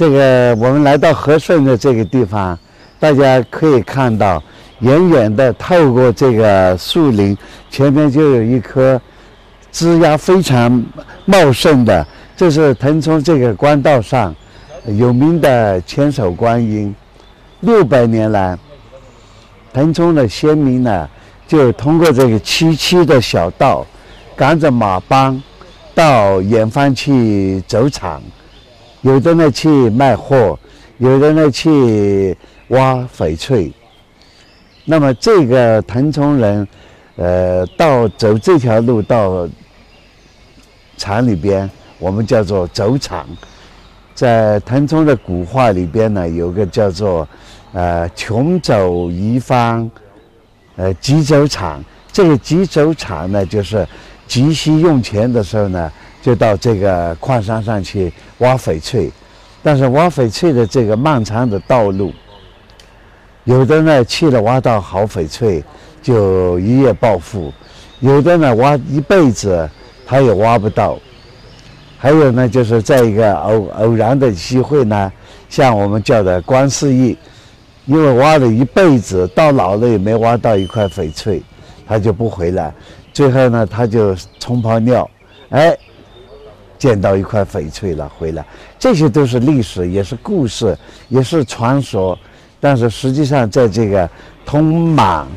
这个我们来到和顺的这个地方，大家可以看到，远远的透过这个树林，前面就有一棵枝桠非常茂盛的，这是腾冲这个官道上有名的千手观音。六百年来，腾冲的先民呢，就通过这个崎岖的小道，赶着马帮，到远方去走场。有的呢去卖货，有的呢去挖翡翠。那么这个腾冲人，呃，到走这条路到厂里边，我们叫做走场。在腾冲的古话里边呢，有个叫做呃穷走一方，呃急走场。这个急走场呢，就是急需用钱的时候呢。就到这个矿山上去挖翡翠，但是挖翡翠的这个漫长的道路，有的呢去了挖到好翡翠就一夜暴富，有的呢挖一辈子他也挖不到，还有呢就是在一个偶偶然的机会呢，像我们叫的观世义，因为挖了一辈子到老了也没挖到一块翡翠，他就不回来，最后呢他就冲泡尿，哎。见到一块翡翠了，回来，这些都是历史，也是故事，也是传说。但是实际上，在这个通往、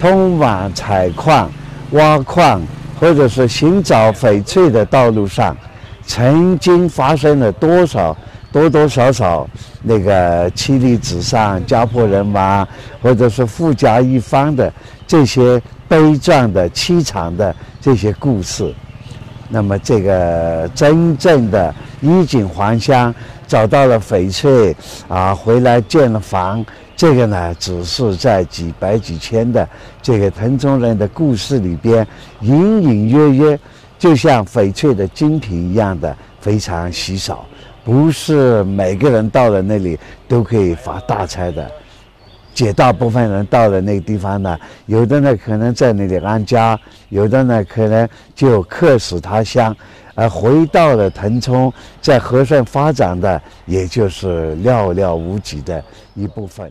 通往采矿、挖矿或者是寻找翡翠的道路上，曾经发生了多少多多少少那个妻离子散、家破人亡，或者是富甲一方的这些悲壮的、凄惨的这些故事。那么，这个真正的衣锦还乡，找到了翡翠啊，回来建了房，这个呢，只是在几百几千的这个腾冲人的故事里边，隐隐约约，就像翡翠的精品一样的非常稀少，不是每个人到了那里都可以发大财的。绝大部分人到了那个地方呢，有的呢可能在那里安家，有的呢可能就客死他乡，而回到了腾冲，在和顺发展的也就是寥寥无几的一部分。